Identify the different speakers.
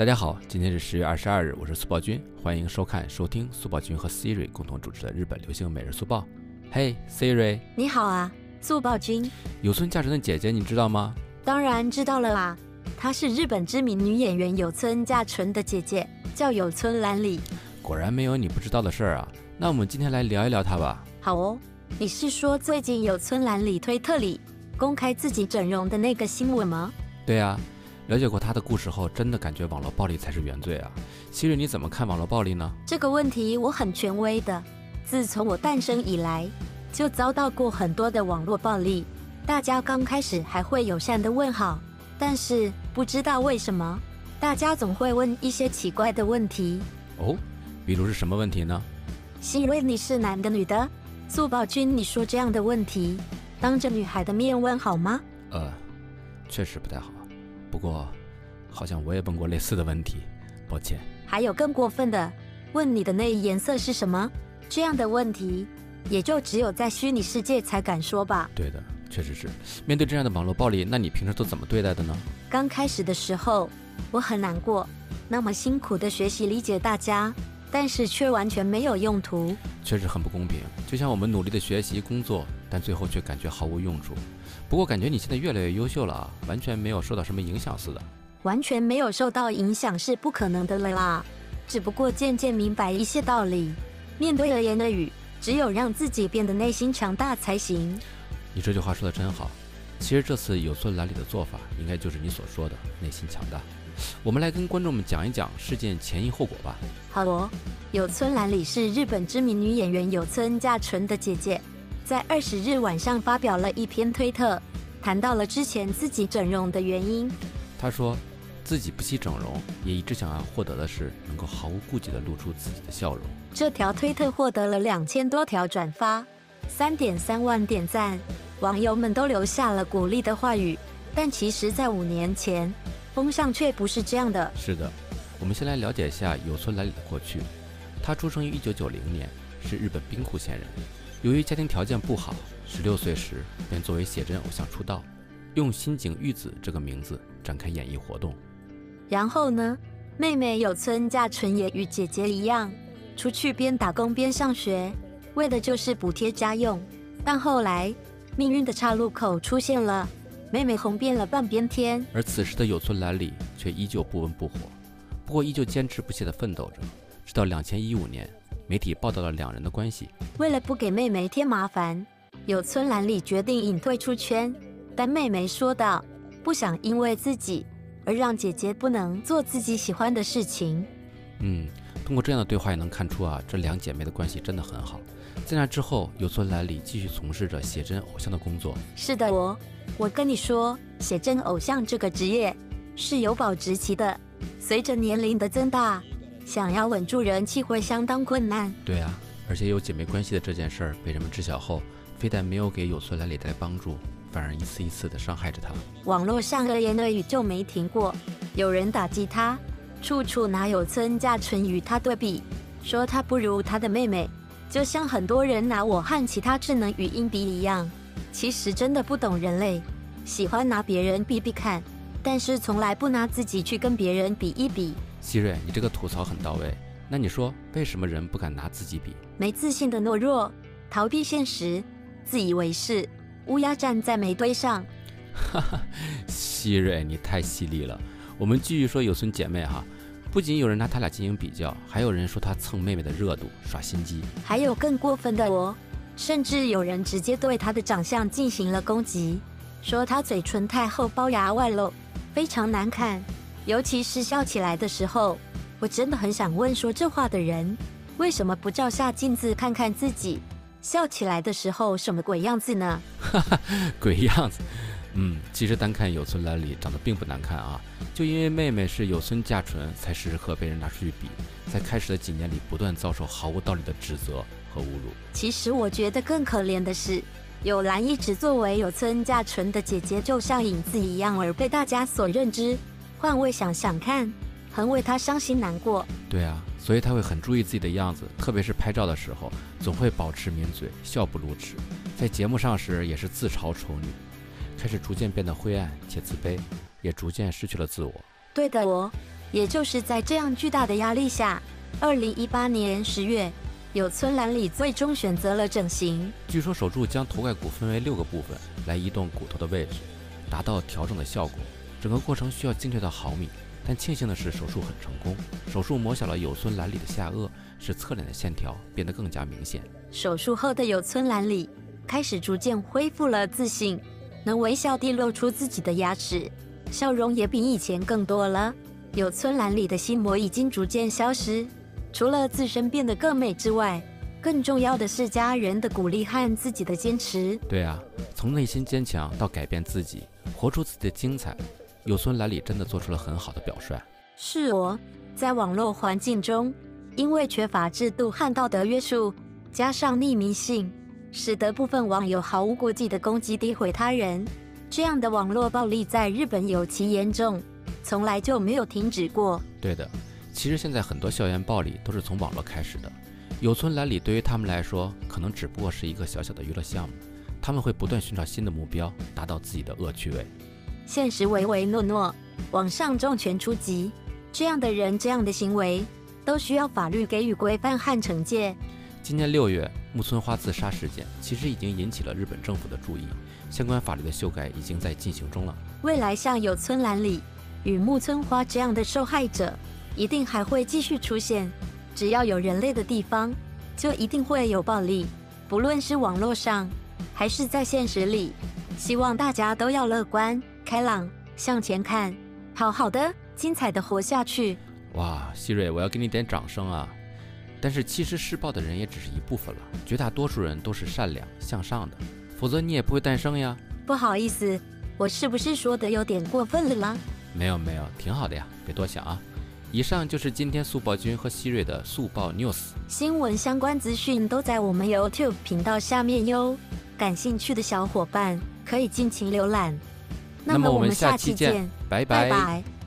Speaker 1: 大家好，今天是十月二十二日，我是速报君，欢迎收看、收听速报君和 Siri 共同主持的日本流行每日速报。嘿，Siri，
Speaker 2: 你好啊，速报君。
Speaker 1: 有村架纯的姐姐你知道吗？
Speaker 2: 当然知道了啦，她是日本知名女演员有村架纯的姐姐，叫有村兰里。
Speaker 1: 果然没有你不知道的事儿啊。那我们今天来聊一聊她吧。
Speaker 2: 好哦，你是说最近有村兰里推特里公开自己整容的那个新闻吗？
Speaker 1: 对呀。了解过他的故事后，真的感觉网络暴力才是原罪啊！希瑞，你怎么看网络暴力呢？
Speaker 2: 这个问题我很权威的。自从我诞生以来，就遭到过很多的网络暴力。大家刚开始还会友善的问好，但是不知道为什么，大家总会问一些奇怪的问题。
Speaker 1: 哦，比如是什么问题呢？
Speaker 2: 希瑞，你是男的女的？素宝君，你说这样的问题，当着女孩的面问好吗？
Speaker 1: 呃，确实不太好。不过，好像我也问过类似的问题，抱歉。
Speaker 2: 还有更过分的，问你的内衣颜色是什么？这样的问题，也就只有在虚拟世界才敢说吧。
Speaker 1: 对的，确实是。面对这样的网络暴力，那你平时都怎么对待的呢？
Speaker 2: 刚开始的时候，我很难过，那么辛苦的学习理解大家，但是却完全没有用途，
Speaker 1: 确实很不公平。就像我们努力的学习工作，但最后却感觉毫无用处。不过感觉你现在越来越优秀了啊，完全没有受到什么影响似的。
Speaker 2: 完全没有受到影响是不可能的了啦，只不过渐渐明白一些道理。面对而言的雨，只有让自己变得内心强大才行。
Speaker 1: 你这句话说的真好。其实这次有村兰里的做法，应该就是你所说的内心强大。我们来跟观众们讲一讲事件前因后果吧。
Speaker 2: 好哦，有村兰里是日本知名女演员有村架纯的姐姐。在二十日晚上发表了一篇推特，谈到了之前自己整容的原因。
Speaker 1: 她说，自己不惜整容，也一直想要获得的是能够毫无顾忌地露出自己的笑容。
Speaker 2: 这条推特获得了两千多条转发，三点三万点赞，网友们都留下了鼓励的话语。但其实，在五年前，风向却不是这样的。
Speaker 1: 是的，我们先来了解一下有村来里的过去。他出生于一九九零年，是日本兵库县人。由于家庭条件不好，十六岁时便作为写真偶像出道，用新井玉子这个名字展开演艺活动。
Speaker 2: 然后呢，妹妹有村架纯也与姐姐一样，出去边打工边上学，为的就是补贴家用。但后来，命运的岔路口出现了，妹妹红遍了半边天，
Speaker 1: 而此时的有村兰里却依旧不温不火，不过依旧坚持不懈地奋斗着，直到两千一五年。媒体报道了两人的关系。
Speaker 2: 为了不给妹妹添麻烦，有村兰里决定隐退出圈。但妹妹说道：“不想因为自己而让姐姐不能做自己喜欢的事情。”
Speaker 1: 嗯，通过这样的对话也能看出啊，这两姐妹的关系真的很好。在那之后，有村兰里继续从事着写真偶像的工作。
Speaker 2: 是的，我我跟你说，写真偶像这个职业是有保质期的，随着年龄的增大。想要稳住人气会相当困难。
Speaker 1: 对啊，而且有姐妹关系的这件事儿被人们知晓后，非但没有给有村来里带来帮助，反而一次一次的伤害着她。
Speaker 2: 网络上恶言恶语就没停过，有人打击她，处处拿有村架纯与她对比，说她不如她的妹妹，就像很多人拿我和其他智能语音比一样。其实真的不懂人类，喜欢拿别人比比看，但是从来不拿自己去跟别人比一比。
Speaker 1: 希瑞，你这个吐槽很到位。那你说，为什么人不敢拿自己比？
Speaker 2: 没自信的懦弱，逃避现实，自以为是，乌鸦站在煤堆上。
Speaker 1: 哈哈，希瑞，你太犀利了。我们继续说有村姐妹哈，不仅有人拿她俩进行比较，还有人说她蹭妹妹的热度，耍心机。
Speaker 2: 还有更过分的哦，甚至有人直接对他的长相进行了攻击，说他嘴唇太厚，龅牙外露，非常难看。尤其是笑起来的时候，我真的很想问说这话的人，为什么不照下镜子看看自己笑起来的时候什么鬼样子呢？
Speaker 1: 哈哈，鬼样子。嗯，其实单看有村兰里长得并不难看啊，就因为妹妹是有村架纯，才时时刻被人拿出去比，在开始的几年里不断遭受毫无道理的指责和侮辱。
Speaker 2: 其实我觉得更可怜的是，有兰一直作为有村架纯的姐姐，就像影子一样而被大家所认知。换位想想看，很为她伤心难过。
Speaker 1: 对啊，所以她会很注意自己的样子，特别是拍照的时候，总会保持抿嘴，笑不露齿。在节目上时也是自嘲丑女，开始逐渐变得灰暗且自卑，也逐渐失去了自我。
Speaker 2: 对的，我也就是在这样巨大的压力下，二零一八年十月，有村兰里最终选择了整形。
Speaker 1: 据说手术将头盖骨分为六个部分来移动骨头的位置，达到调整的效果。整个过程需要精确到毫米，但庆幸的是手术很成功。手术磨小了有村兰里的下颚，使侧脸的线条变得更加明显。
Speaker 2: 手术后的有村兰里开始逐渐恢复了自信，能微笑地露出自己的牙齿，笑容也比以前更多了。有村兰里的心魔已经逐渐消失，除了自身变得更美之外，更重要的是家人的鼓励和自己的坚持。
Speaker 1: 对啊，从内心坚强到改变自己，活出自己的精彩，有村兰里真的做出了很好的表率。
Speaker 2: 是我，在网络环境中，因为缺乏制度和道德约束，加上匿名性，使得部分网友毫无顾忌地攻击诋毁他人。这样的网络暴力在日本尤其严重。从来就没有停止过。
Speaker 1: 对的，其实现在很多校园暴力都是从网络开始的。有村来里对于他们来说，可能只不过是一个小小的娱乐项目。他们会不断寻找新的目标，达到自己的恶趣味。
Speaker 2: 现实唯唯诺诺，网上重拳出击，这样的人，这样的行为，都需要法律给予规范和惩戒。
Speaker 1: 今年六月，木村花自杀事件其实已经引起了日本政府的注意，相关法律的修改已经在进行中了。
Speaker 2: 未来像有村兰里。与木村花这样的受害者，一定还会继续出现。只要有人类的地方，就一定会有暴力，不论是网络上，还是在现实里。希望大家都要乐观、开朗，向前看，好好的、精彩的活下去。
Speaker 1: 哇，希瑞，我要给你点掌声啊！但是其实施暴的人也只是一部分了，绝大多数人都是善良向上的，否则你也不会诞生呀。
Speaker 2: 不好意思，我是不是说的有点过分了啦？
Speaker 1: 没有没有，挺好的呀，别多想啊。以上就是今天速报君和希瑞的速报 news，
Speaker 2: 新闻相关资讯都在我们 YouTube 频道下面哟，感兴趣的小伙伴可以尽情浏览。
Speaker 1: 那么我们下期见，拜
Speaker 2: 拜。